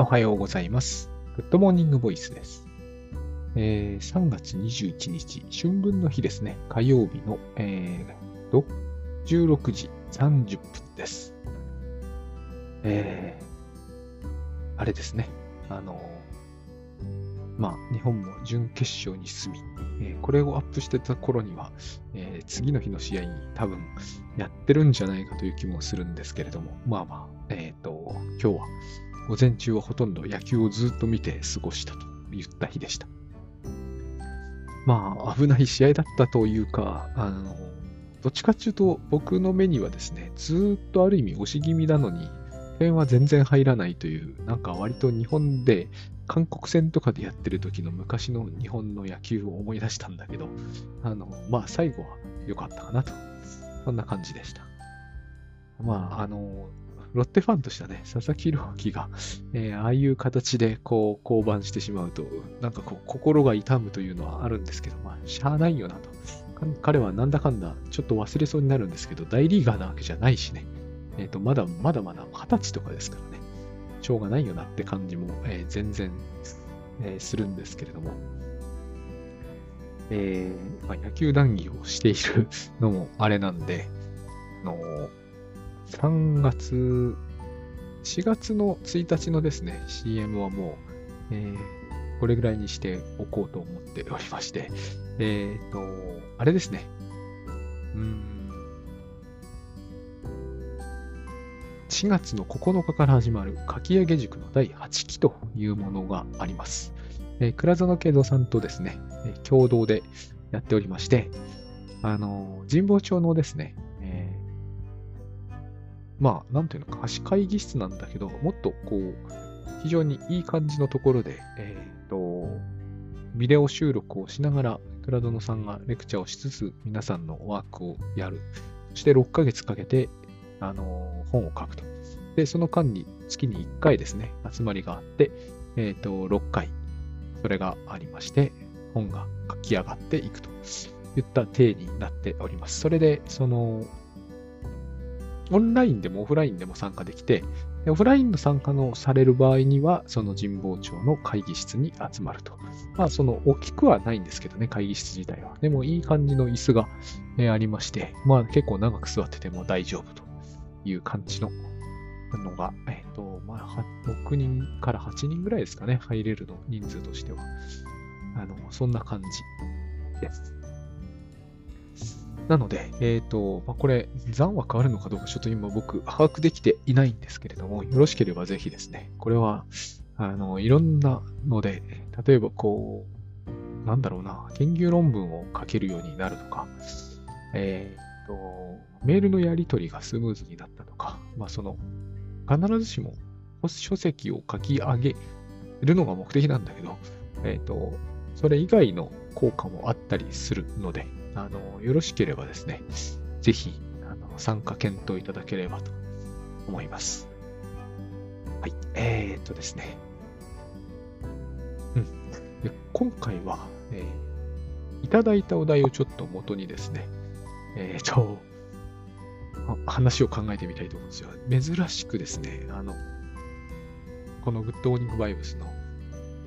おはようございます。グッドモーニングボイスです。えー3月21日、春分の日ですね。火曜日の、えーと、16時30分です。えーあれですね。あのまあ、日本も準決勝に進み、えーこれをアップしてた頃には、えー次の日の試合に多分やってるんじゃないかという気もするんですけれども、まあまあ、えっ、と、今日は午前中はほとんど野球をずっと見て過ごしたといった日でした。まあ、危ない試合だったというか、あの、どっちかっていうと、僕の目にはですね、ずっとある意味押し気味なのに、点は全然入らないという、なんか割と日本で、韓国戦とかでやってる時の昔の日本の野球を思い出したんだけど、あの、まあ最後は良かったかなと。そんな感じでした。まあ、あの、ロッテファンとしてはね、佐々木朗希が、えーああいう形でこう降板してしまうと、なんかこう心が痛むというのはあるんですけど、まあ、しゃあないよなと。彼はなんだかんだちょっと忘れそうになるんですけど、大リーガーなわけじゃないしね。えっ、と、まだまだまだ二十歳とかですからね。しょうがないよなって感じも、えー全然、えーするんですけれども。えーまあ、野球談義をしているのもあれなんで、の3月、4月の1日のですね、CM はもう、えーこれぐらいにしておこうと思っておりまして、えっ、と、あれですね。うん。4月の9日から始まるかき上げ塾の第8期というものがあります。えー倉園慶三さんとですね、共同でやっておりまして、あの神保町のですね、まあ、なんていうのか、貸会議室なんだけど、もっとこう、非常にいい感じのところで、えっ、と、ビデオ収録をしながら、倉園さんがレクチャーをしつつ、皆さんのワークをやる。そして6ヶ月かけて、あのー本を書くと。で、その間に月に1回ですね、集まりがあって、えっ、と、6回、それがありまして、本が書き上がっていくといった体になっております。それで、その、オンラインでもオフラインでも参加できて、オフラインの参加のされる場合には、その神保町の会議室に集まると。まあ、その、大きくはないんですけどね、会議室自体は。でも、いい感じの椅子が、えありまして、まあ、結構長く座ってても大丈夫という感じののが、えっ、と、まあ、6人から8人ぐらいですかね、入れるの、人数としては。あの、そんな感じです。なので、えっ、と、まあ、これ、残は変わるのかどうか、ちょっと今僕、把握できていないんですけれども、よろしければぜひですね、これは、あの、いろんなので、例えばこう、なんだろうな、研究論文を書けるようになるとか、えっ、と、メールのやり取りがスムーズになったとか、まあ、その、必ずしも書籍を書き上げるのが目的なんだけど、えっ、と、それ以外の効果もあったりするので、あの、よろしければですね、ぜひ、あの、参加検討いただければと思います。はい。えー、っとですね。うん。で今回は、えーいただいたお題をちょっと元にですね、えーっと、話を考えてみたいと思うんですよ。珍しくですね、あの、このグッドモーニングバイブスの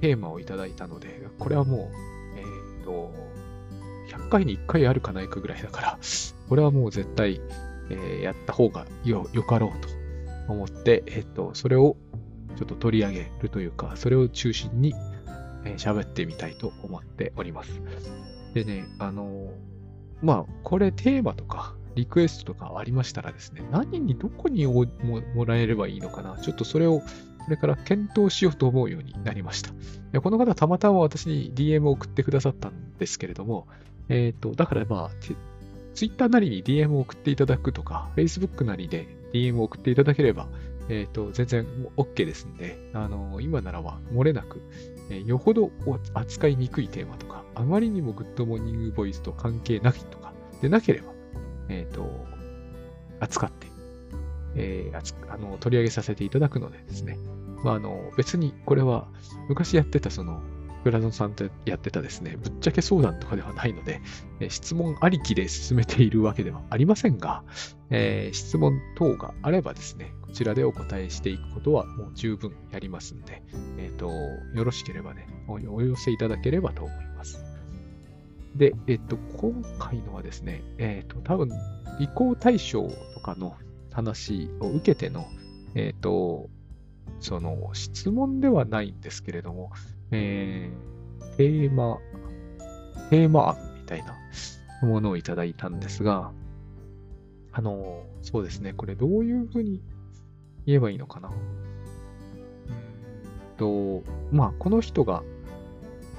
テーマをいただいたので、これはもう、えーっと、100回に1回あるかないかぐらいだから、これはもう絶対、えーやった方がよ、よかろうと思って、えっと、それをちょっと取り上げるというか、それを中心にえー喋ってみたいと思っております。でね、あのまあ、これテーマとかリクエストとかありましたらですね、何にどこにもらえればいいのかな、ちょっとそれをこれから検討しようと思うようになりました。この方たまたま私に DM を送ってくださったんですけれども、えっ、と、だからまあ、て Twitter なりに DM を送っていただくとか、Facebook なりで DM を送っていただければ、えっ、と、全然 OK ですんで、あの今ならば漏れなく、えーよほど扱いにくいテーマとか、あまりにもグッドモーニングボイスと関係なきとか、でなければ、えっ、と、扱って、えーあの、取り上げさせていただくのでですね、まあ、あの、別にこれは昔やってたその、倉園さんとやってたですね、ぶっちゃけ相談とかではないので、質問ありきで進めているわけではありませんが、えー、質問等があればですね、こちらでお答えしていくことはもう十分やりますんで、えっ、ー、と、よろしければねお、寄せいただければと思います。で、えっ、と、今回のはですね、えっ、と、多分、移行対象とかの話を受けての、えっ、と、その質問ではないんですけれども、えー、テーマ、テーマ案みたいなものをいただいたんですが、あの、そうですね、これどういうふうに言えばいいのかな？と、まあ、この人が、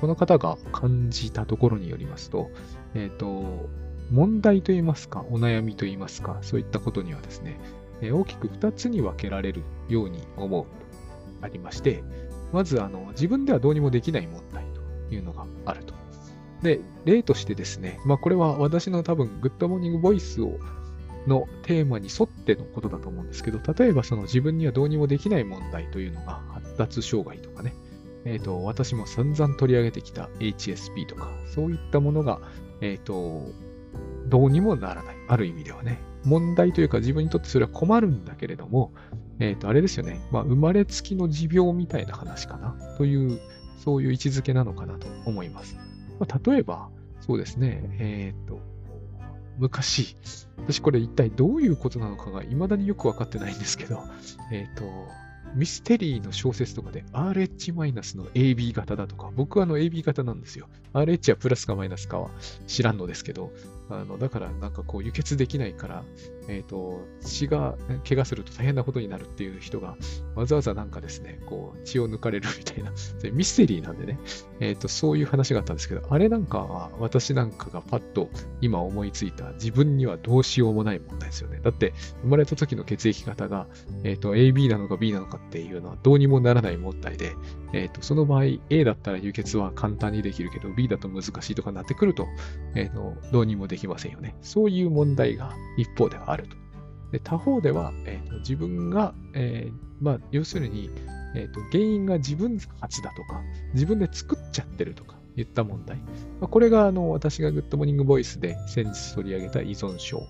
この方が感じたところによりますと、えっ、ー、と、問題といいますか、お悩みといいますか、そういったことにはですね、え、大きく2つに分けられるように思うとありまして、まずあの自分ではどうにもできない問題というのがあると。で、例としてですね、まあこれは私の多分グッドモーニングボイスをのテーマに沿ってのことだと思うんですけど、例えばその自分にはどうにもできない問題というのが発達障害とかね、え、ー、と、私も散々取り上げてきた HSP とか、そういったものが、えっ、ー、と、どうにもならない。ある意味ではね。問題というか自分にとってそれは困るんだけれども、えっ、ー、と、あれですよね。まあ、生まれつきの持病みたいな話かな。という、そういう位置づけなのかなと思います。まあ、例えば、そうですね。えっ、ー、と、昔、私これ一体どういうことなのかが未だによくわかってないんですけど、えっ、ー、と、ミステリーの小説とかで RH- の AB 型だとか、僕はあの AB 型なんですよ。RH はプラスかマイナスかは知らんのですけど、あのだからなんかこう輸血できないから、え、ー、と、血が怪我すると大変なことになるっていう人が、わざわざなんかですね、こう血を抜かれるみたいな、ミステリーなんでね、え、ー、と、そういう話があったんですけど、あれなんかは私なんかがパッと今思いついた自分にはどうしようもない問題ですよね。だって生まれた時の血液型が、えっ、ー、と、AB なのか B なのかっていうのはどうにもならない問題で、えっ、ー、と、その場合 A だったら輸血は簡単にできるけど B だと難しいとかなってくると、え、ー、と、どうにもできませんよね。そういう問題が一方ではあると。で他方では、えーと、自分が、えー、まあ、要するに、えーと、原因が自分発だとか、自分で作っちゃってるとか言った問題。まあ、これがあの私がグッドモーニングボイスで先日取り上げた依存症。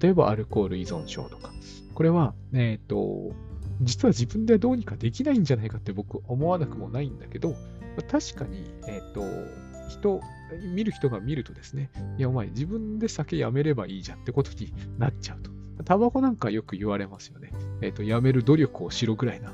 例えばアルコール依存症とか。これは、えっ、ー、と、実は自分ではどうにかできないんじゃないかって僕思わなくもないんだけど、確かに、えっ、ー、と、人、見る人が見るとですね、いや、お前自分で酒やめればいいじゃんってことになっちゃうと。タバコなんかよく言われますよね。えっ、ー、と、やめる努力をしろぐらいな。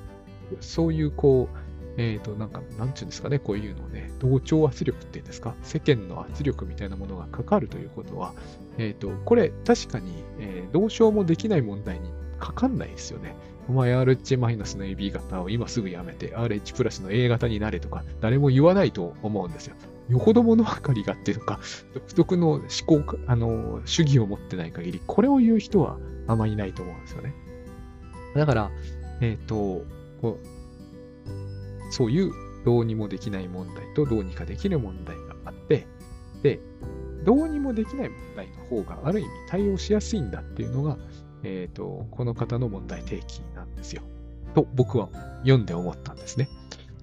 そういう、こう、えっ、ー、と、なんか、なんちゅうんですかね、こういうのをね、同調圧力っていうんですか、世間の圧力みたいなものがかかるということは、えっ、ー、と、これ、確かに、えー、どうしようもできない問題にかかんないですよね。お前 RH- の AB 型を今すぐやめて RH プラスの A 型になれとか誰も言わないと思うんですよ。よほど物分かりがっていうか、独特の思考、あの、主義を持ってない限り、これを言う人はあまりいないと思うんですよね。だから、えっ、ー、と、こう、そういうどうにもできない問題とどうにかできる問題があって、で、どうにもできない問題の方がある意味対応しやすいんだっていうのが、えっ、ー、と、この方の問題提起なんですよ。と僕は読んで思ったんですね。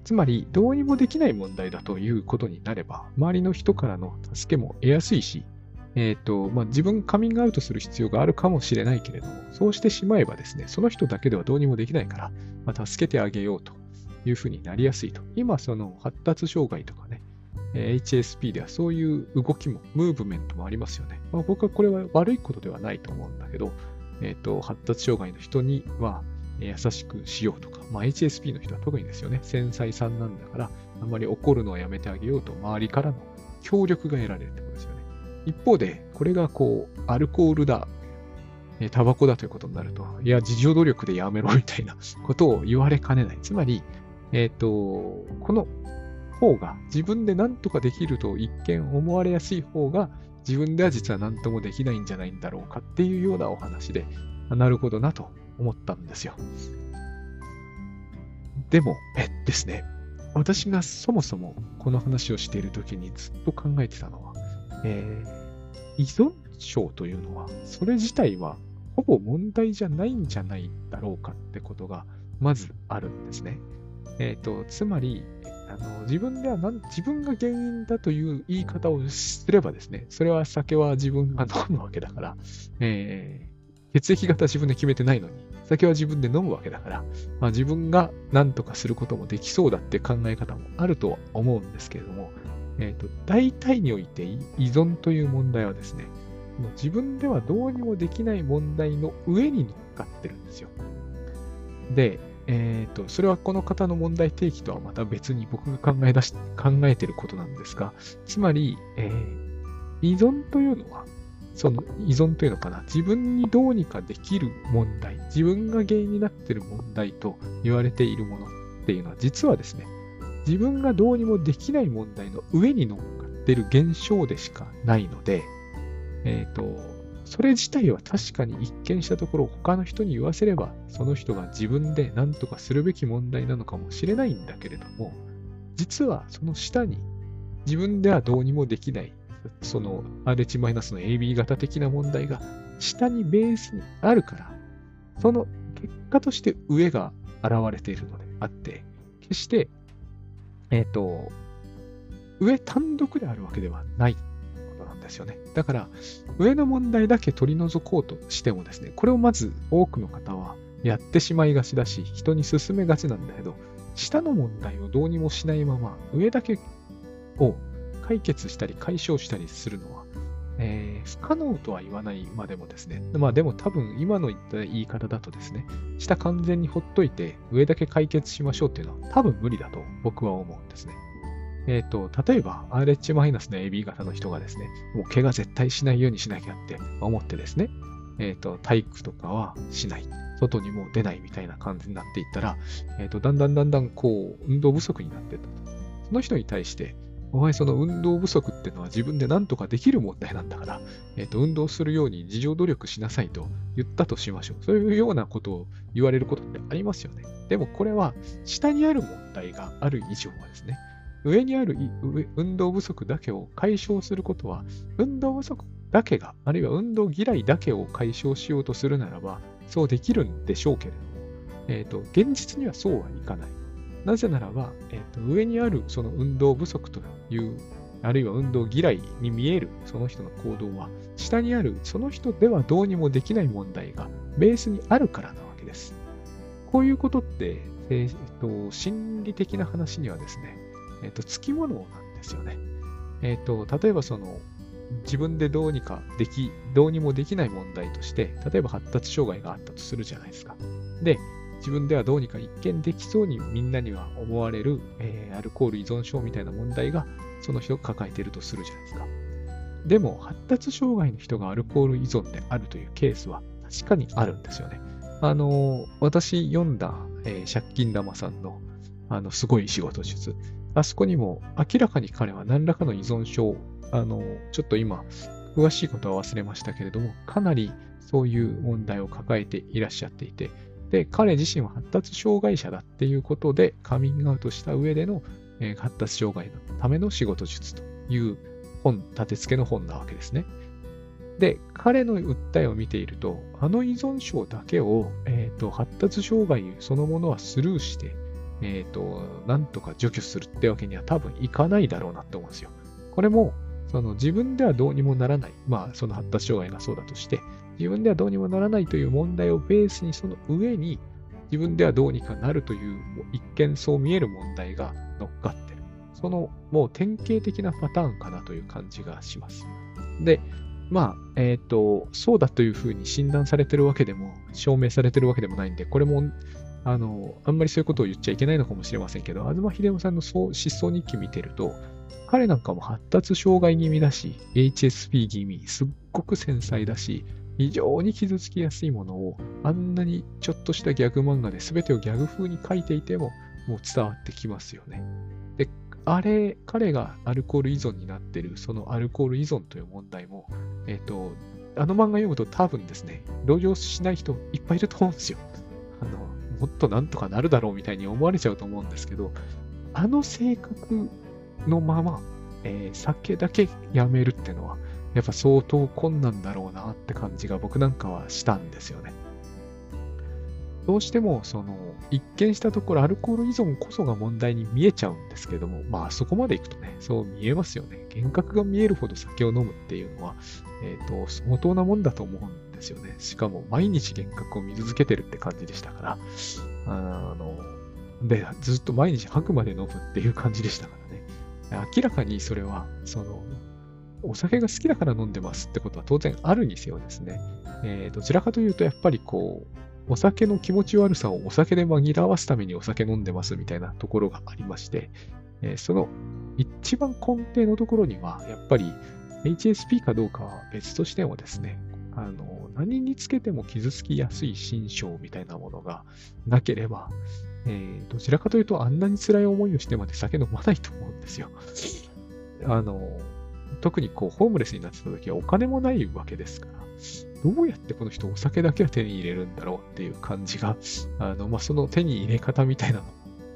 つまり、どうにもできない問題だということになれば、周りの人からの助けも得やすいし、えっ、ー、と、まあ、自分カミングアウトする必要があるかもしれないけれども、そうしてしまえばですね、その人だけではどうにもできないから、まあ、助けてあげようというふうになりやすいと。今、その発達障害とかね、HSP ではそういう動きも、ムーブメントもありますよね。まあ、僕はこれは悪いことではないと思うんだけど、えっ、ー、と、発達障害の人には優しくしようとか、まあ、HSP の人は特にですよね、繊細さんなんだから、あんまり怒るのをやめてあげようと、周りからの協力が得られるってことですよね。一方で、これがこう、アルコールだ、タバコだということになると、いや、自助努力でやめろみたいな ことを言われかねない。つまり、えっ、ー、と、この方が自分で何とかできると一見思われやすい方が自分では実は何ともできないんじゃないんだろうかっていうようなお話で、なるほどなと思ったんですよ。でも、えですね、私がそもそもこの話をしている時にずっと考えてたのは、えー、依存症というのは、それ自体はほぼ問題じゃないんじゃないだろうかってことが、まずあるんですね。えっ、ー、と、つまり、あの自分ではなん自分が原因だという言い方をすればですね、それは酒は自分が飲むわけだから、えー、血液型自分で決めてないのに、酒は自分で飲むわけだから、まあ、自分が何とかすることもできそうだって考え方もあるとは思うんですけれども、えーと、大体において依存という問題はですね、自分ではどうにもできない問題の上に乗っかってるんですよ。で、えーと、それはこの方の問題提起とはまた別に僕が考え出し考えてることなんですが、つまり、えー、依存というのは、その依存というのかな、自分にどうにかできる問題、自分が原因になっている問題と言われているものっていうのは、実はですね、自分がどうにもできない問題の上に乗っかっている現象でしかないので、えっ、ー、と、それ自体は確かに一見したところ他の人に言わせればその人が自分で何とかするべき問題なのかもしれないんだけれども実はその下に自分ではどうにもできないその RH- の AB 型的な問題が下にベースにあるからその結果として上が現れているのであって決してえっ、ー、と上単独であるわけではないことなんですよね。だから、上の問題だけ取り除こうとしてもですね、これをまず多くの方はやってしまいがちだし、人に進めがちなんだけど、下の問題をどうにもしないまま、上だけを解決したり解消したりするのは、えー、不可能とは言わないまでもですね、まあでも多分今の言った言い方だとですね、下完全にほっといて上だけ解決しましょうっていうのは多分無理だと僕は思うんですね。えっ、ー、と、例えば RH- の AB 型の人がですね、もう怪我絶対しないようにしなきゃって思ってですね、えっ、ー、と、体育とかはしない。外にも出ないみたいな感じになっていったら、えっ、ー、と、だんだんだんだんこう、運動不足になってたと。その人に対して、お前その運動不足ってのは自分で何とかできる問題なんだから、えっ、と、運動するように自助努力しなさいと言ったとしましょう。そういうようなことを言われることってありますよね。でもこれは下にある問題がある以上はですね、上にある運動不足だけを解消することは、運動不足だけが、あるいは運動嫌いだけを解消しようとするならば、そうできるんでしょうけれども、えっ、ー、と、現実にはそうはいかない。なぜならば、えーと、上にあるその運動不足という、あるいは運動嫌いに見えるその人の行動は、下にあるその人ではどうにもできない問題がベースにあるからなわけです。こういうことって、えーと心理的な話にはですね、えっ、と、つきものなんですよね。えっ、と、例えばその、自分でどうにかでき、どうにもできない問題として、例えば発達障害があったとするじゃないですか。で、自分ではどうにか一見できそうにみんなには思われる、えー、アルコール依存症みたいな問題がその人が抱えているとするじゃないですか。でも、発達障害の人がアルコール依存であるというケースは確かにあるんですよね。あのー、私読んだ、えー、借金玉さんのあのすごい仕事術。あそこにも明らかに彼は何らかの依存症、あの、ちょっと今、詳しいことは忘れましたけれども、かなりそういう問題を抱えていらっしゃっていて、で、彼自身は発達障害者だっていうことでカミングアウトした上での、えー、発達障害のための仕事術という本、立て付けの本なわけですね。で、彼の訴えを見ていると、あの依存症だけを、えーと発達障害そのものはスルーして、え、ー、と、なんとか除去するってわけには多分いかないだろうなって思うんですよ。これも、その自分ではどうにもならない。まあ、その発達障害がそうだとして、自分ではどうにもならないという問題をベースに、その上に、自分ではどうにかなるという、一見そう見える問題が乗っかってる。その、もう典型的なパターンかなという感じがします。で、まあ、えっ、ー、と、そうだというふうに診断されてるわけでも、証明されてるわけでもないんで、これもあの、あんまりそういうことを言っちゃいけないのかもしれませんけど、東秀夫さんの失踪日記見てると、彼なんかも発達障害気味だし、HSP 気味、すっごく繊細だし、非常に傷つきやすいものを、あんなにちょっとしたギャグ漫画で全てをギャグ風に書いていても、もう伝わってきますよね。で、あれ、彼がアルコール依存になってる、そのアルコール依存という問題も、えっ、ー、と、あの漫画読むと多分ですね、同情しない人いっぱいいると思うんですよ。あの、もっとなんとかなるだろうみたいに思われちゃうと思うんですけど、あの性格のまま、えー、酒だけやめるっていうのは、やっぱ相当困難だろうなって感じが僕なんかはしたんですよね。どうしても、その、一見したところ、アルコール依存こそが問題に見えちゃうんですけども、まあ、そこまで行くとね、そう見えますよね。幻覚が見えるほど酒を飲むっていうのは、えっ、ー、と、相当なもんだと思うんですよね。しかも、毎日幻覚を見続けてるって感じでしたから、あの、で、ずっと毎日吐くまで飲むっていう感じでしたからね。明らかにそれは、その、お酒が好きだから飲んでますってことは当然あるにせよですね。えー、どちらかというと、やっぱりこう、お酒の気持ち悪さをお酒で紛らわすためにお酒飲んでますみたいなところがありまして、えー、その一番根底のところには、やっぱり HSP かどうかは別としてもですね、あの、何につけても傷つきやすい心象みたいなものがなければ、えー、どちらかというとあんなに辛い思いをしてまで酒飲まないと思うんですよ。あの、特にこう、ホームレスになってた時はお金もないわけですから、どうやってこの人お酒だけは手に入れるんだろうっていう感じが、あの、まあ、その手に入れ方みたいなの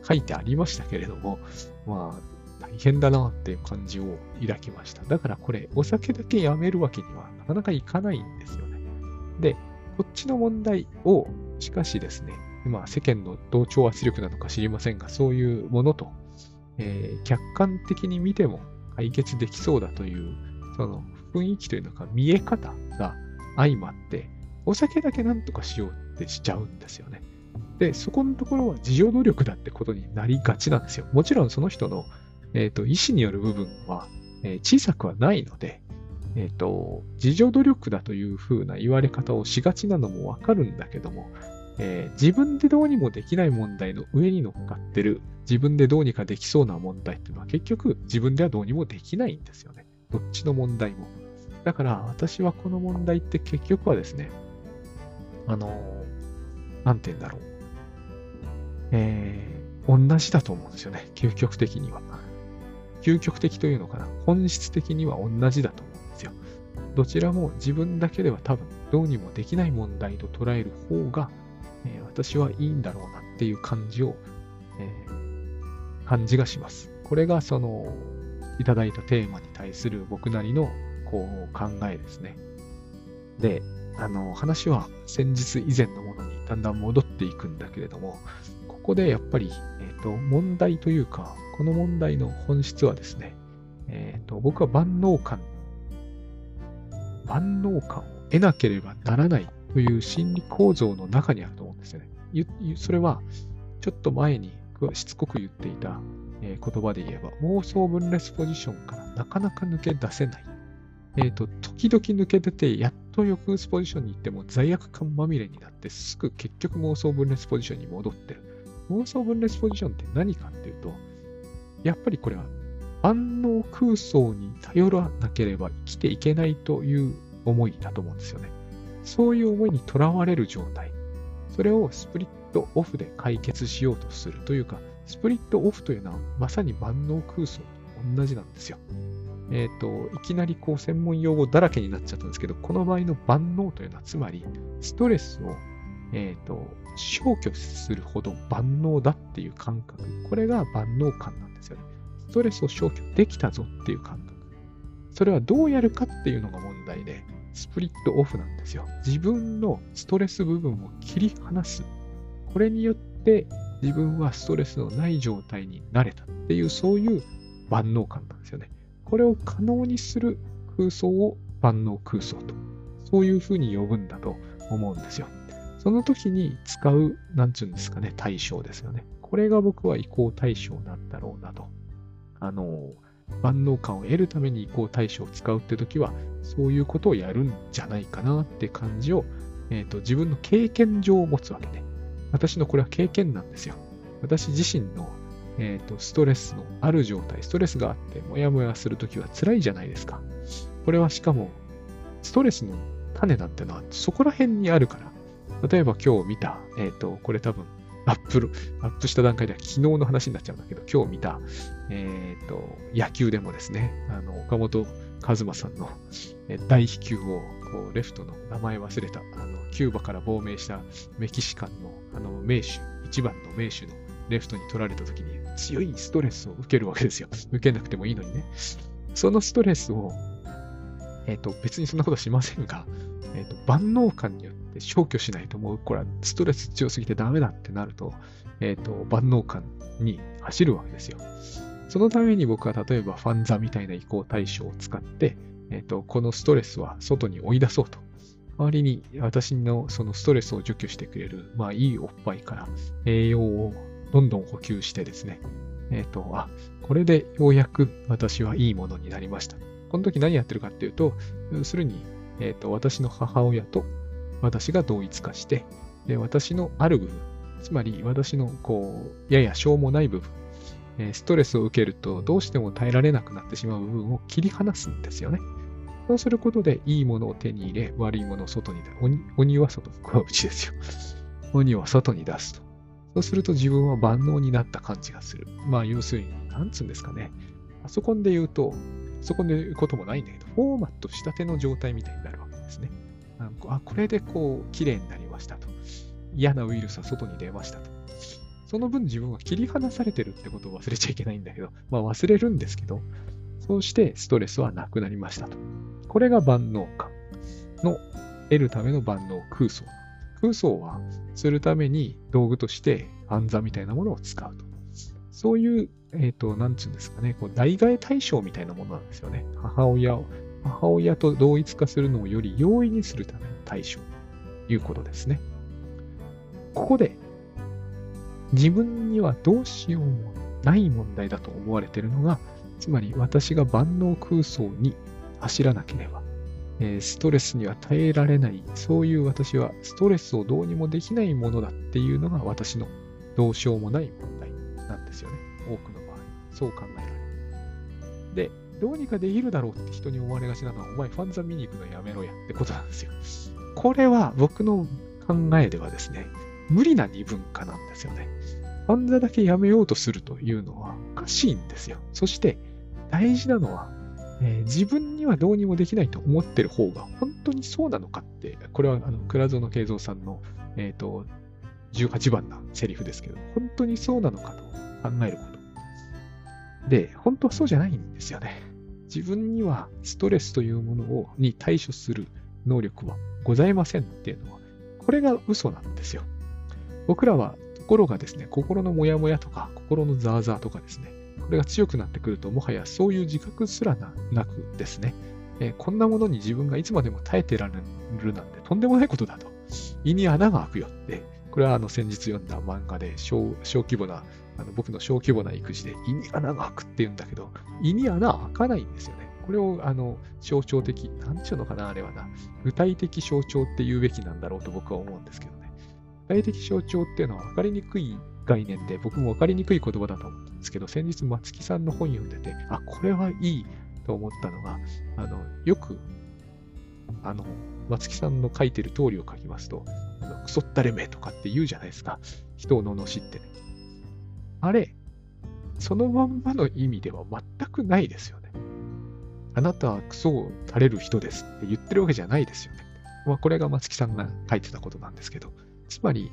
書いてありましたけれども、まあ、大変だなっていう感じを抱きました。だからこれ、お酒だけやめるわけにはなかなかいかないんですよね。で、こっちの問題を、しかしですね、まあ世間の同調圧力なのか知りませんが、そういうものと、えー、客観的に見ても解決できそうだという、その雰囲気というのか見え方が相まって、お酒だけなんとかしようってしちゃうんですよね。で、そこのところは自助努力だってことになりがちなんですよ。もちろんその人の、えーと、意思による部分は、えー、小さくはないので、えっ、ー、と、自助努力だというふうな言われ方をしがちなのもわかるんだけども、えー、自分でどうにもできない問題の上に乗っかってる、自分でどうにかできそうな問題っていうのは結局自分ではどうにもできないんですよね。どっちの問題も。だから私はこの問題って結局はですね、あの、なんて言うんだろう。えー、同じだと思うんですよね。究極的には。究極的というのかな。本質的には同じだと思うんですよ。どちらも自分だけでは多分どうにもできない問題と捉える方が、え、私はいいんだろうなっていう感じを、えー、感じがします。これがその、いただいたテーマに対する僕なりのこう考えですね。で、あの、話は先日以前のものにだんだん戻っていくんだけれども、ここでやっぱり、え、ー、と、問題というか、この問題の本質はですね、えっ、ー、と、僕は万能感、万能感を得なければならないという心理構造の中にあると思うんですよね。それは、ちょっと前にしつこく言っていた、言葉で言えば、妄想分裂ポジションからなかなか抜け出せないえっ、ー、と、時々抜け出て、やっと抑うつポジションに行っても罪悪感まみれになって、すぐ結局妄想分裂ポジションに戻ってる。妄想分裂ポジションって何かっていうと、やっぱりこれは万能空想に頼らなければ生きていけないという思いだと思うんですよね。そういう思いにとらわれる状態。それをスプリットオフで解決しようとするというか、スプリットオフというのはまさに万能空想と同じなんですよ。えっ、ー、と、いきなりこう専門用語だらけになっちゃったんですけど、この場合の万能というのは、つまり、ストレスを、えっ、ー、と、消去するほど万能だっていう感覚。これが万能感なんですよね。ストレスを消去できたぞっていう感覚。それはどうやるかっていうのが問題で、スプリットオフなんですよ。自分のストレス部分を切り離す。これによって自分はストレスのない状態になれたっていう、そういう万能感なんですよね。これを可能にする空想を万能空想と、そういうふうに呼ぶんだと思うんですよ。その時に使う、なんちゅうんですかね、対象ですよね。これが僕は移行対象なんだろうなと。あの、万能感を得るために移行対象を使うって時は、そういうことをやるんじゃないかなって感じを、え、ー、と、自分の経験上を持つわけで。私のこれは経験なんですよ。私自身のえーと、ストレスのある状態、ストレスがあって、もやもやするときは辛いじゃないですか。これはしかも、ストレスの種なんてのはそこら辺にあるから。例えば今日見た、えっ、ー、と、これ多分、アップル、アップした段階では昨日の話になっちゃうんだけど、今日見た、えっ、ー、と、野球でもですね、あの、岡本和真さんの大飛球を、こう、レフトの名前忘れた、あの、キューバから亡命したメキシカンの、あの、名手、一番の名手のレフトに取られた時に強いストレスを受けるわけですよ。受けなくてもいいのにね。そのストレスを、えっ、ー、と、別にそんなことしませんが、えっ、ー、と、万能感によって消去しないともうこれはストレス強すぎてダメだってなると、えっ、ー、と、万能感に走るわけですよ。そのために僕は例えばファンザみたいな移行対象を使って、えっ、ー、と、このストレスは外に追い出そうと。代わりに私のそのストレスを除去してくれる、まあいいおっぱいから栄養をどんどん補給してですね、えっ、ー、と、あ、これでようやく私はいいものになりました。この時何やってるかっていうと、要するに、えっ、ー、と、私の母親と私が同一化して、で私のある部分、つまり私のこう、ややしょうもない部分、えストレスを受けるとどうしても耐えられなくなってしまう部分を切り離すんですよね。そうすることで、いいものを手に入れ、悪いものを外に出す。鬼は外、これはうちですよ。鬼は外に出すと。そうすると自分は万能になった感じがする。まあ、要するに、なんつうんですかね。パソコンで言うと、パソコンで言うこともないんだけど、フォーマットしたての状態みたいになるわけですね。あ、これでこう、綺麗になりましたと。嫌なウイルスは外に出ましたと。その分自分は切り離されてるってことを忘れちゃいけないんだけど、まあ忘れるんですけど、そうしてストレスはなくなりましたと。これが万能感の得るための万能空想。空想はするために道具として暗座みたいなものを使うと。そういう、えっ、ー、と、なんつうんですかね、こう代替対象みたいなものなんですよね。母親を、母親と同一化するのをより容易にするための対象ということですね。ここで自分にはどうしようもない問題だと思われているのが、つまり私が万能空想に走らなければ、え、ストレスには耐えられない、そういう私はストレスをどうにもできないものだっていうのが私のどうしようもない問題なんですよね。多くの場合。そう考えられる。で、どうにかできるだろうって人に思われがちなのは、お前ファンザ見に行くのやめろやってことなんですよ。これは僕の考えではですね、無理な二分化なんですよね。ファンザだけやめようとするというのはおかしいんですよ。そして大事なのは、えー、自分にはどうにもできないと思ってる方が本当にそうなのかって、これはあの倉園慶三さんの、えーと、18番なセリフですけど、本当にそうなのかと考えること。で、本当はそうじゃないんですよね。自分にはストレスというものをに対処する能力はございませんっていうのは、これが嘘なんですよ。僕らはところがですね、心のモヤモヤとか、心のザーザーとかですね、これが強くなってくると、もはやそういう自覚すらなくですね、えー、こんなものに自分がいつまでも耐えてられるなんてとんでもないことだと。胃に穴が開くよって、これはあの先日読んだ漫画で小規模な、あの僕の小規模な育児で胃に穴が開くって言うんだけど、胃に穴開かないんですよね。これをあの象徴的、なんちゅうのかな、あれはな、具体的象徴って言うべきなんだろうと僕は思うんですけどね。具体的象徴っていうのは分かりにくい概念で、僕も分かりにくい言葉だと思ったんですけど、先日松木さんの本読んでて、あ、これはいいと思ったのが、あの、よく、あの、松木さんの書いてる通りを書きますと、クソったれめとかって言うじゃないですか。人を罵ってね。あれ、そのまんまの意味では全くないですよね。あなたはクソを垂れる人ですって言ってるわけじゃないですよね。まあ、これが松木さんが書いてたことなんですけど、つまり、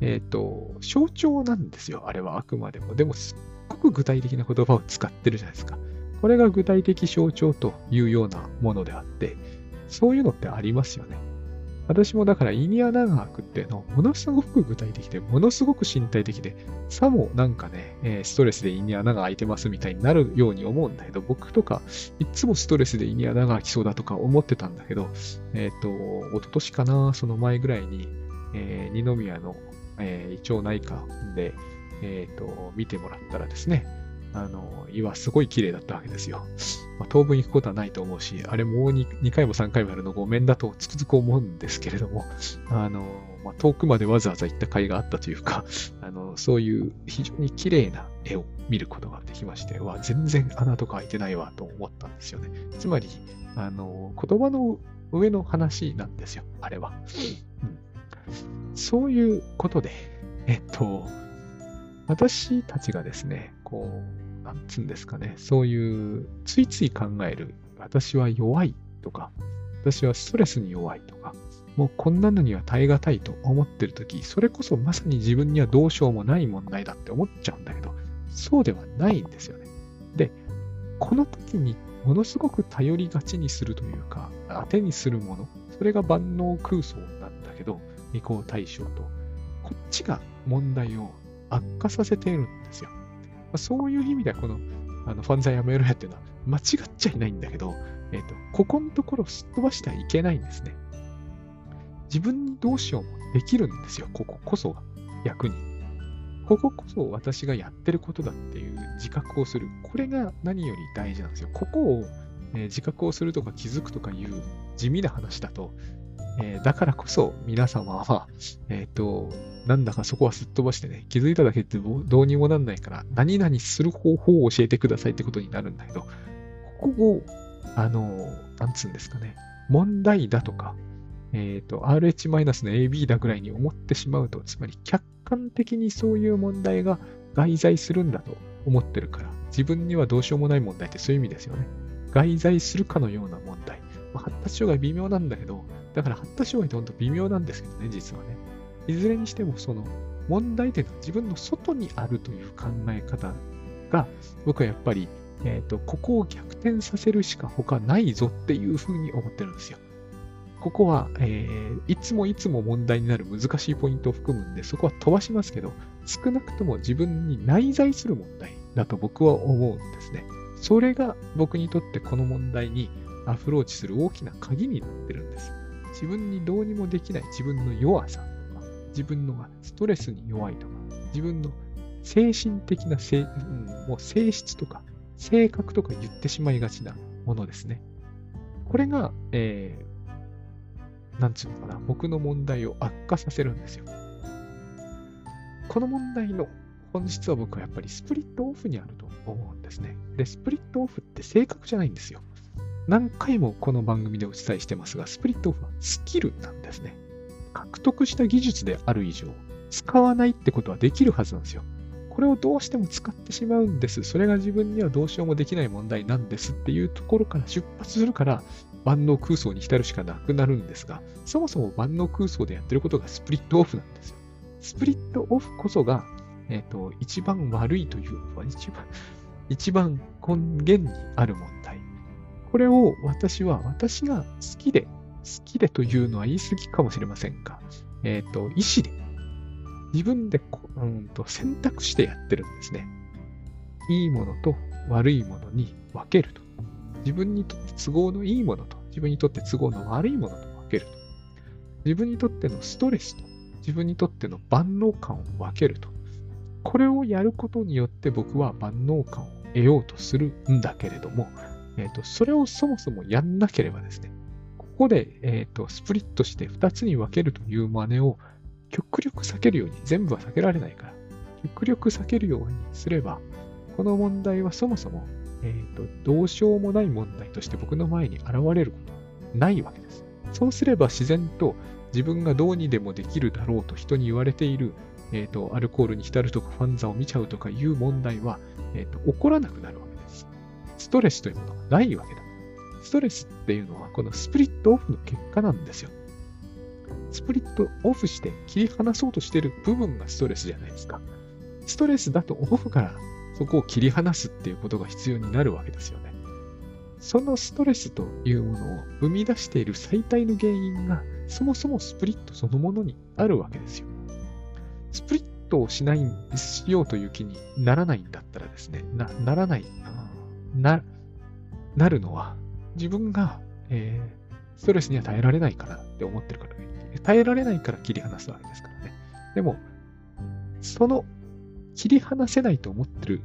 えっ、ー、と、象徴なんですよ、あれはあくまでも。でも、すっごく具体的な言葉を使ってるじゃないですか。これが具体的象徴というようなものであって、そういうのってありますよね。私もだから胃に穴が開くっていうのものすごく具体的で、ものすごく身体的で、さもなんかね、え、ストレスで胃に穴が開いてますみたいになるように思うんだけど、僕とかいつもストレスで胃に穴が開きそうだとか思ってたんだけど、えっ、ー、と、一昨年かな、その前ぐらいに、えー、二宮の、えー、胃腸内科で、えっ、と、見てもらったらですね、あの、胃はすごい綺麗だったわけですよ。まあ、当分行くことはないと思うし、あれもう 2, 2回も3回もやるのごめんだとつくづく思うんですけれども、あの、まあ、遠くまでわざわざ行った甲斐があったというか、あの、そういう非常に綺麗な絵を見ることができまして、わ、全然穴とか開いてないわと思ったんですよね。つまり、あの、言葉の上の話なんですよ、あれは。うんそういうことで、えっと、私たちがですね、こう、なんつうんですかね、そういう、ついつい考える、私は弱いとか、私はストレスに弱いとか、もうこんなのには耐え難いと思ってるとき、それこそまさに自分にはどうしようもない問題だって思っちゃうんだけど、そうではないんですよね。で、この時にものすごく頼りがちにするというか、当てにするもの、それが万能空想なんだけど、移行対象と、こっちが問題を悪化させているんですよ。まあ、そういう意味では、この、あの、ファンザやめろやっていうのは間違っちゃいないんだけど、えっ、ー、と、ここのところをすっ飛ばしてはいけないんですね。自分にどうしようもできるんですよ、こここそが。逆に。こここそ私がやってることだっていう自覚をする。これが何より大事なんですよ。ここを、えー、自覚をするとか気づくとかいう地味な話だと、えー、だからこそ皆様は、えっ、ー、と、なんだかそこはすっ飛ばしてね、気づいただけってどうにもなんないから、何々する方法を教えてくださいってことになるんだけど、ここを、あの、なんつうんですかね、問題だとか、えっ、ー、と、RH- の AB だぐらいに思ってしまうと、つまり客観的にそういう問題が外在するんだと思ってるから、自分にはどうしようもない問題ってそういう意味ですよね。外在するかのような問題。まあ、発達障害微妙なんだけど、だから発達障害って本当微妙なんですけどね、実はね。いずれにしてもその問題点が自分の外にあるという考え方が、僕はやっぱり、えっ、ー、と、ここを逆転させるしか他ないぞっていうふうに思ってるんですよ。ここは、えー、いつもいつも問題になる難しいポイントを含むんで、そこは飛ばしますけど、少なくとも自分に内在する問題だと僕は思うんですね。それが僕にとってこの問題にアプローチする大きな鍵になってるんです。自分にどうにもできない自分の弱さとか、自分のがストレスに弱いとか、自分の精神的な性,、うん、もう性質とか、性格とか言ってしまいがちなものですね。これが、えー、なんつうのかな、僕の問題を悪化させるんですよ。この問題の本質は僕はやっぱりスプリットオフにあると思うんですね。で、スプリットオフって正確じゃないんですよ。何回もこの番組でお伝えしてますが、スプリットオフはスキルなんですね。獲得した技術である以上、使わないってことはできるはずなんですよ。これをどうしても使ってしまうんです。それが自分にはどうしようもできない問題なんですっていうところから出発するから、万能空想に浸るしかなくなるんですが、そもそも万能空想でやってることがスプリットオフなんですよ。スプリットオフこそが、えっ、ー、と、一番悪いという、一番、一番根源にある問題。これを私は、私が好きで、好きでというのは言い過ぎかもしれませんが、えっ、ー、と、意思で、自分でうんと選択してやってるんですね。いいものと悪いものに分けると。自分にとって都合のいいものと、自分にとって都合の悪いものと分けると。自分にとってのストレスと、自分にとっての万能感を分けると。これをやることによって僕は万能感を得ようとするんだけれども、えーと、それをそもそもやんなければですね、ここで、えーと、スプリットして2つに分けるという真似を極力避けるように、全部は避けられないから、極力避けるようにすれば、この問題はそもそもえーと、どうしようもない問題として僕の前に現れることはないわけです。そうすれば自然と自分がどうにでもできるだろうと人に言われている、えーと、アルコールに浸るとかファンザを見ちゃうとかいう問題は、えーと、起こらなくなる。ストレスというものがないわけだ。ストレスっていうのはこのスプリットオフの結果なんですよ。スプリットオフして切り離そうとしている部分がストレスじゃないですか。ストレスだとオフからそこを切り離すっていうことが必要になるわけですよね。そのストレスというものを生み出している最大の原因が、そもそもスプリットそのものにあるわけですよ。スプリットをしない、しようという気にならないんだったらですね、な、ならない、な、なるのは、自分が、えー、ストレスには耐えられないからって思ってるから、ね、耐えられないから切り離すわけですからね。でも、その切り離せないと思ってる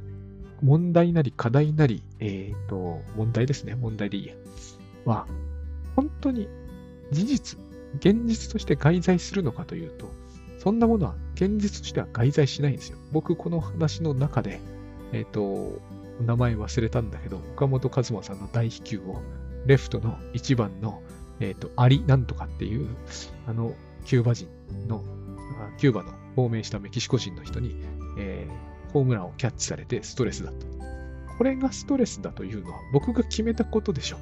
問題なり課題なり、えっ、ー、と、問題ですね。問題でいいや。は、本当に事実、現実として外在するのかというと、そんなものは現実としては外在しないんですよ。僕、この話の中で、えっ、ー、と、名前忘れたんだけど、岡本和真さんの大飛球を、レフトの1番の、えっ、ー、と、アリなんとかっていう、あの、キューバ人の、キューバの亡命したメキシコ人の人に、えー、ホームランをキャッチされてストレスだと。これがストレスだというのは僕が決めたことでしょ。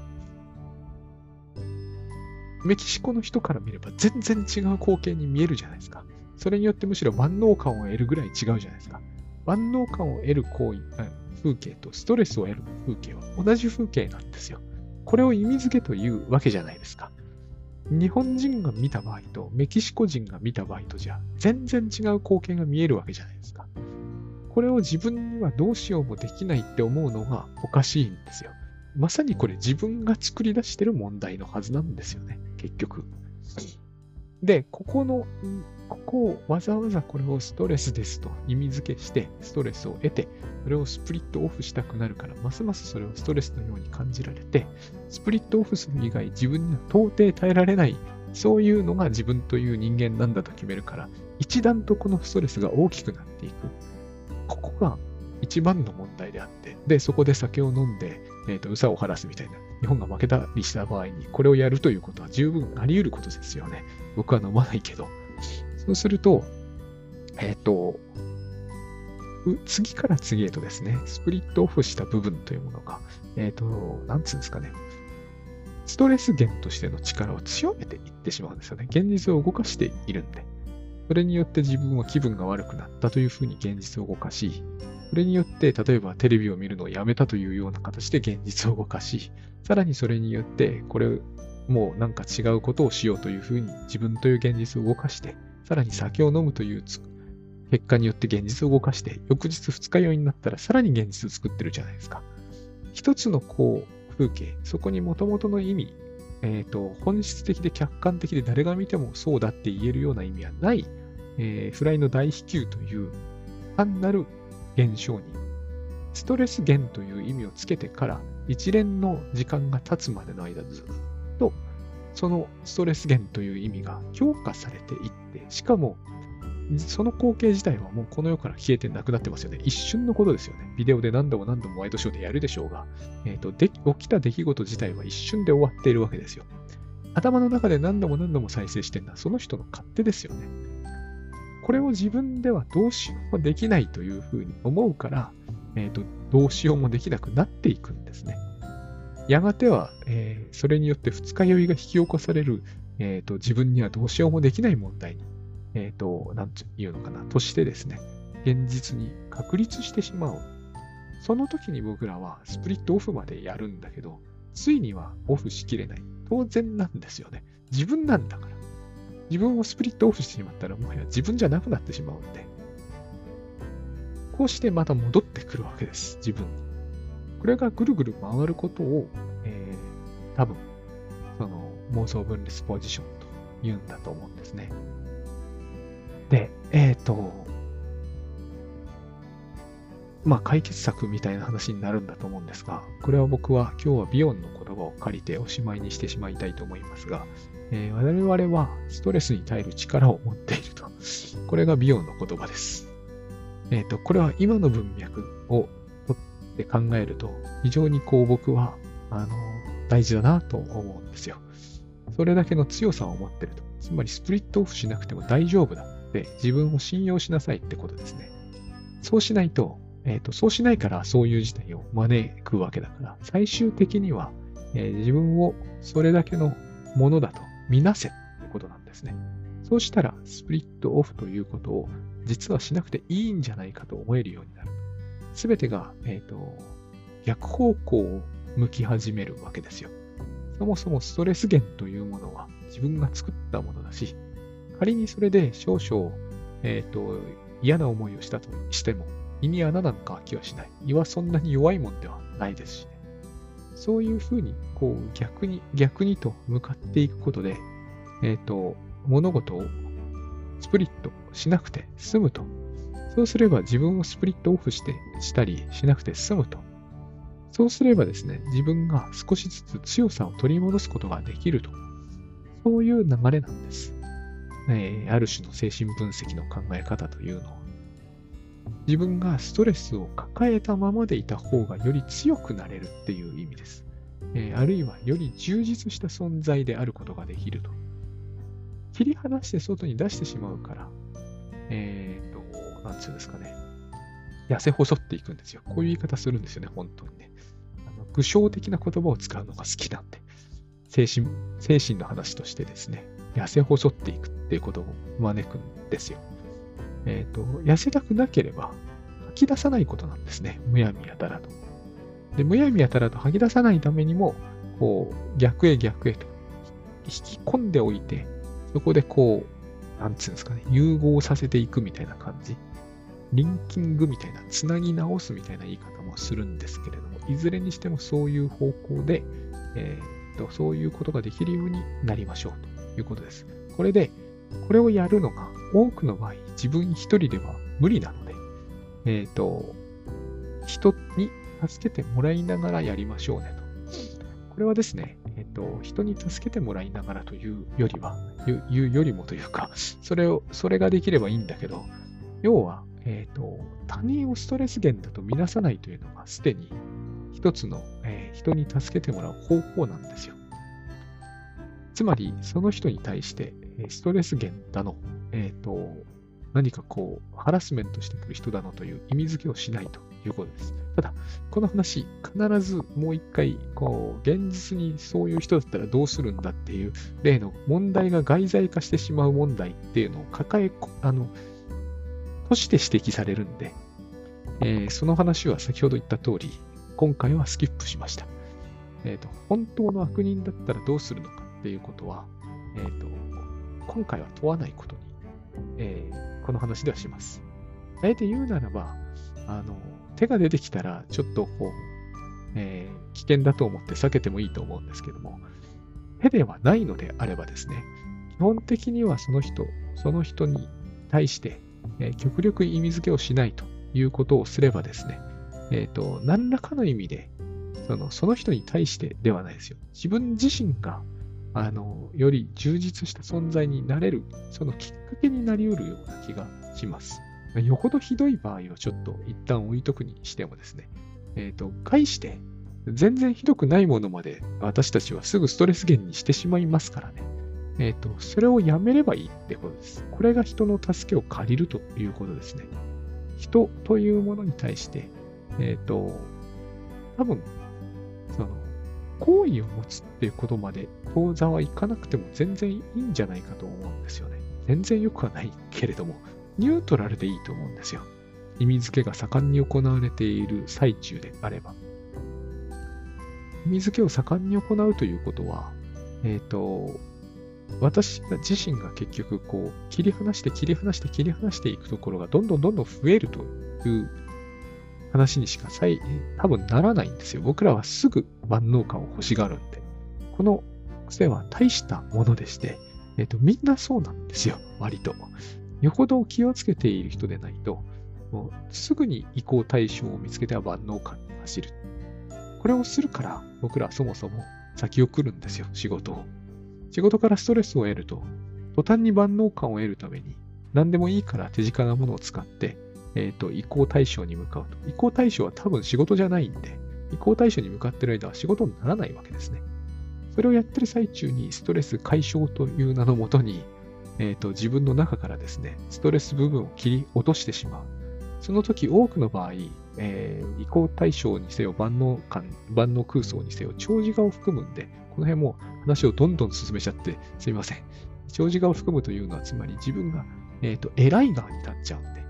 メキシコの人から見れば全然違う光景に見えるじゃないですか。それによってむしろ万能感を得るぐらい違うじゃないですか。万能感を得る行為、風景とストレスを得る風景は同じ風景なんですよ。これを意味付けというわけじゃないですか。日本人が見た場合とメキシコ人が見た場合とじゃ全然違う光景が見えるわけじゃないですか。これを自分にはどうしようもできないって思うのがおかしいんですよ。まさにこれ自分が作り出してる問題のはずなんですよね、結局。で、ここの、ここをわざわざこれをストレスですと意味付けして、ストレスを得て、それをスプリットオフしたくなるから、ますますそれをストレスのように感じられて、スプリットオフする以外自分には到底耐えられない、そういうのが自分という人間なんだと決めるから、一段とこのストレスが大きくなっていく。ここが一番の問題であって、で、そこで酒を飲んで、えっ、ー、と、うさを晴らすみたいな、日本が負けたりした場合に、これをやるということは十分あり得ることですよね。僕は飲まないけど。そうすると、えっ、ー、と、次から次へとですね、スプリットオフした部分というものが、えっ、ー、と、なんつうんですかね、ストレス源としての力を強めていってしまうんですよね。現実を動かしているんで。それによって自分は気分が悪くなったというふうに現実を動かし、それによって、例えばテレビを見るのをやめたというような形で現実を動かし、さらにそれによって、これ、もうなんか違うことをしようというふうに自分という現実を動かして、さらに酒を飲むという結果によって現実を動かして、翌日二日酔いになったらさらに現実を作ってるじゃないですか。一つのこう、風景、そこに元々の意味、え、ー、と、本質的で客観的で誰が見てもそうだって言えるような意味はない、えー、フライの大飛球という単なる現象に、ストレス源という意味をつけてから一連の時間が経つまでの間ずっとそのストレス源という意味が強化されていって、しかもその光景自体はもうこの世から消えてなくなってますよね。一瞬のことですよね。ビデオで何度も何度もワイドショーでやるでしょうが、えっ、ー、とで、起きた出来事自体は一瞬で終わっているわけですよ。頭の中で何度も何度も再生してるのはその人の勝手ですよね。これを自分ではどうしようもできないというふうに思うから、えっ、ー、と、どうしようもできなくなっていくんですね。やがては、えー、それによって二日酔いが引き起こされる、えっ、ー、と、自分にはどうしようもできない問題にえっ、ー、と、なんていうのかな、としてですね、現実に確立してしまう。その時に僕らはスプリットオフまでやるんだけど、ついにはオフしきれない。当然なんですよね。自分なんだから。自分をスプリットオフしてしまったら、もはや自分じゃなくなってしまうんで。こうしてまた戻ってくるわけです。自分に。これがぐるぐる回ることを、えー、多分、その妄想分裂ポジションと言うんだと思うんですね。で、えっ、ー、と、まあ解決策みたいな話になるんだと思うんですが、これは僕は今日はビヨンの言葉を借りておしまいにしてしまいたいと思いますが、えー、我々はストレスに耐える力を持っていると。これがビヨンの言葉です。えっ、ー、と、これは今の文脈をって考えると、非常にこう僕は、あの、大事だなと思うんですよ。それだけの強さを持ってると。つまりスプリットオフしなくても大丈夫だ。で自分を信用しなさいってことですね。そうしないと、えっ、ー、と、そうしないからそういう事態を招くわけだから、最終的には、えー、自分をそれだけのものだと見なせってことなんですね。そうしたら、スプリットオフということを実はしなくていいんじゃないかと思えるようになる。すべてが、え、ー、と、逆方向を向き始めるわけですよ。そもそもストレス源というものは自分が作ったものだし、仮にそれで少々、え、ー、と、嫌な思いをしたとしても、胃に穴なんか気はしない。胃はそんなに弱いもんではないですしね。そういうふうに、こう、逆に、逆にと向かっていくことで、え、ー、と、物事をスプリットしなくて済むと。そうすれば自分をスプリットオフして、したりしなくて済むと。そうすればですね、自分が少しずつ強さを取り戻すことができると。そういう流れなんです。えー、ある種の精神分析の考え方というのは、自分がストレスを抱えたままでいた方がより強くなれるっていう意味です。えー、あるいはより充実した存在であることができると。切り離して外に出してしまうから、え、ー、なんつうんですかね。痩せ細っていくんですよ。こういう言い方するんですよね、本当にね。あの具象的な言葉を使うのが好きなんで。精神、精神の話としてですね。痩せ細っていくっていうことを招くんですよ。えっ、ー、と、痩せたくなければ吐き出さないことなんですね。むやみやたらと。で、むやみやたらと吐き出さないためにも、こう、逆へ逆へと引、き込んでおいて、そこでこう、なんつうんですかね、融合させていくみたいな感じ。リンキングみたいな、つなぎ直すみたいな言い方もするんですけれども、いずれにしてもそういう方向で、えー、とそういうことができるようになりましょうということです。これで、これをやるのが多くの場合、自分一人では無理なので、えっ、と、人に助けてもらいながらやりましょうねと。これはですね、えっ、と、人に助けてもらいながらというよりは、いうよりもというか、それを、それができればいいんだけど、要は、えっ、ー、と、他人をストレス源だと見なさないというのが、すでに一つの、えー、人に助けてもらう方法なんですよ。つまり、その人に対して、ストレス源だの、えっ、ー、と、何かこう、ハラスメントしてくる人だのという意味付けをしないということです。ただ、この話、必ずもう一回、こう、現実にそういう人だったらどうするんだっていう例の問題が外在化してしまう問題っていうのを抱え、あの、として指摘されるんで、えー、その話は先ほど言った通り、今回はスキップしました。えっ、ー、と、本当の悪人だったらどうするのかっていうことは、えっ、ー、と、今回は問わないことに、えー、この話ではします。あえて言うならば、あの、手が出てきたら、ちょっとこう、えー、危険だと思って避けてもいいと思うんですけども、手ではないのであればですね、基本的にはその人、その人に対して、えー、極力意味付けをしないということをすればですね、えっ、ー、と、何らかの意味で、その、その人に対してではないですよ。自分自身が、あの、より充実した存在になれる、そのきっかけになり得るような気がします。よほどひどい場合はちょっと一旦置いとくにしてもですね、えっ、ー、と、返して、全然ひどくないものまで私たちはすぐストレス源にしてしまいますからね。えっ、ー、と、それをやめればいいってことです。これが人の助けを借りるということですね。人というものに対して、えっ、ー、と、多分、その、好意を持つっていうことまで当座はいかなくても全然いいんじゃないかと思うんですよね。全然良くはないけれども、ニュートラルでいいと思うんですよ。意味付けが盛んに行われている最中であれば。意味付けを盛んに行うということは、えっ、ー、と、私自身が結局こう切り離して切り離して切り離していくところがどんどんどんどん増えるという話にしかさ多分ならないんですよ。僕らはすぐ万能感を欲しがるんで。この癖は大したものでして、えっ、と、みんなそうなんですよ。割と。よほど気をつけている人でないと、もうすぐに移行対象を見つけては万能感に走る。これをするから僕らはそもそも先を来るんですよ、仕事を。仕事からストレスを得ると、途端に万能感を得るために、何でもいいから手近なものを使って、えっ、ー、と、移行対象に向かうと。移行対象は多分仕事じゃないんで、移行対象に向かってる間は仕事にならないわけですね。それをやってる最中にストレス解消という名のもとに、えっ、ー、と、自分の中からですね、ストレス部分を切り落としてしまう。その時多くの場合、えー、移行対象にせよ、万能感、万能空想にせよ、長寿画を含むんで、この辺も話をどんどん進めちゃってすみません。長寿画を含むというのは、つまり自分が、えっ、ー、と、偉い側に立っちゃうんで、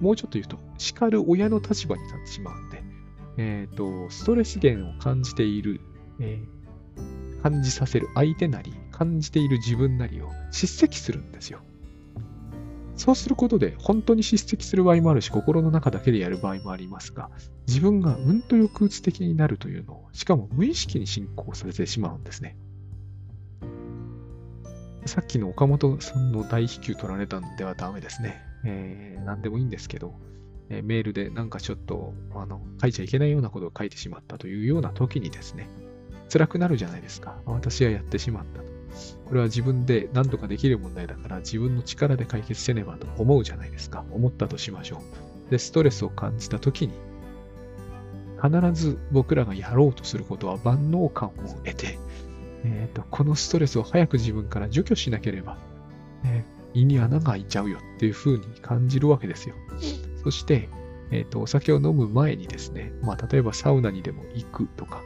もうちょっと言うと、叱る親の立場に立ってしまうんで、えっ、ー、と、ストレス源を感じている、えー、感じさせる相手なり、感じている自分なりを叱責するんですよ。そうすることで、本当に叱責する場合もあるし、心の中だけでやる場合もありますが、自分がうんと抑うつ的になるというのを、しかも無意識に進行されてしまうんですね。さっきの岡本さんの大飛球取られたんではダメですね。えー、何でもいいんですけど、えー、メールでなんかちょっとあの書いちゃいけないようなことを書いてしまったというような時にですね、辛くなるじゃないですか。私はやってしまったと。これは自分で何とかできる問題だから自分の力で解決せねばと思うじゃないですか。思ったとしましょう。で、ストレスを感じた時に、必ず僕らがやろうとすることは万能感を得て、えーと、このストレスを早く自分から除去しなければ、えー胃に穴が開いちゃうよっていう風に感じるわけですよ。そして、えっ、ー、と、お酒を飲む前にですね、まあ、例えばサウナにでも行くとか、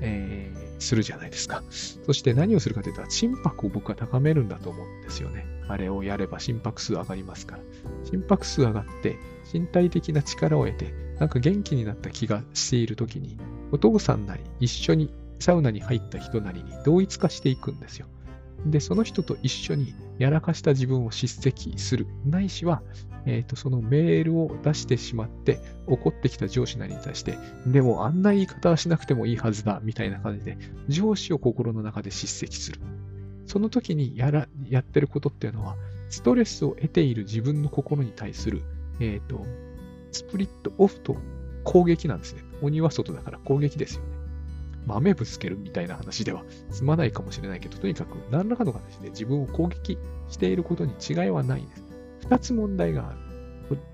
えー、するじゃないですか。そして何をするかというと、心拍を僕は高めるんだと思うんですよね。あれをやれば心拍数上がりますから。心拍数上がって、身体的な力を得て、なんか元気になった気がしている時に、お父さんなり、一緒にサウナに入った人なりに同一化していくんですよ。で、その人と一緒にやらかした自分を叱責する。ないしは、えっ、と、そのメールを出してしまって、怒ってきた上司なりに対して、でもあんな言い方はしなくてもいいはずだ、みたいな感じで、上司を心の中で叱責する。その時にやら、やってることっていうのは、ストレスを得ている自分の心に対する、えっ、と、スプリットオフと攻撃なんですね。鬼は外だから攻撃ですよね。豆ぶつけるみたいな話では済まないかもしれないけど、とにかく何らかの形で自分を攻撃していることに違いはないんです。二つ問題がある。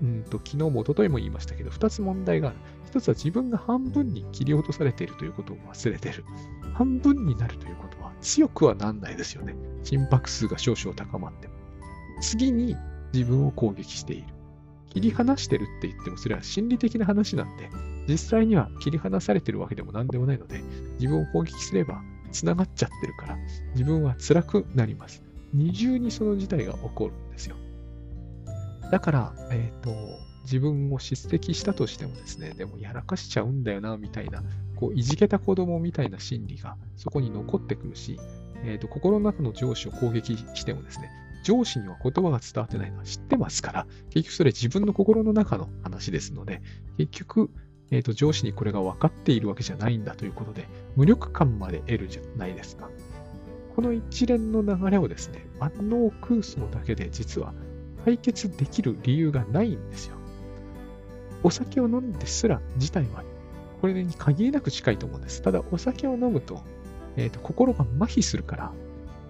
うんと昨日も一昨日も言いましたけど、二つ問題がある。一つは自分が半分に切り落とされているということを忘れている。半分になるということは強くはなんないですよね。心拍数が少々高まっても。次に自分を攻撃している。切り離してるって言ってもそれは心理的な話なんで、実際には切り離されてるわけでも何でもないので、自分を攻撃すれば繋がっちゃってるから、自分は辛くなります。二重にその事態が起こるんですよ。だから、えっ、ー、と、自分を叱責したとしてもですね、でもやらかしちゃうんだよな、みたいな、こう、いじけた子供みたいな心理がそこに残ってくるし、えっ、ー、と、心の中の上司を攻撃してもですね、上司には言葉が伝わってないのは知ってますから、結局それ自分の心の中の話ですので、結局、え、ー、と、上司にこれが分かっているわけじゃないんだということで、無力感まで得るじゃないですか。この一連の流れをですね、万能空想だけで実は解決できる理由がないんですよ。お酒を飲んですら自体はこれに限りなく近いと思うんです。ただお酒を飲むと、えーと、心が麻痺するから、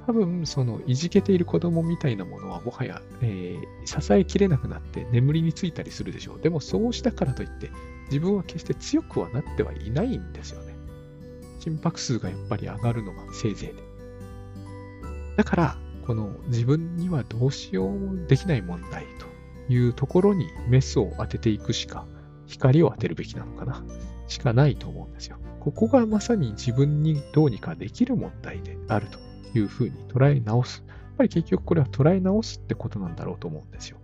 多分そのいじけている子供みたいなものはもはや、えー、支えきれなくなって眠りについたりするでしょう。でもそうしたからといって自分は決して強くはなってはいないんですよね。心拍数がやっぱり上がるのがせいぜいで。だから、この自分にはどうしようもできない問題というところにメスを当てていくしか、光を当てるべきなのかな、しかないと思うんですよ。ここがまさに自分にどうにかできる問題であるというふうに捉え直す。やっぱり結局これは捉え直すってことなんだろうと思うんですよ。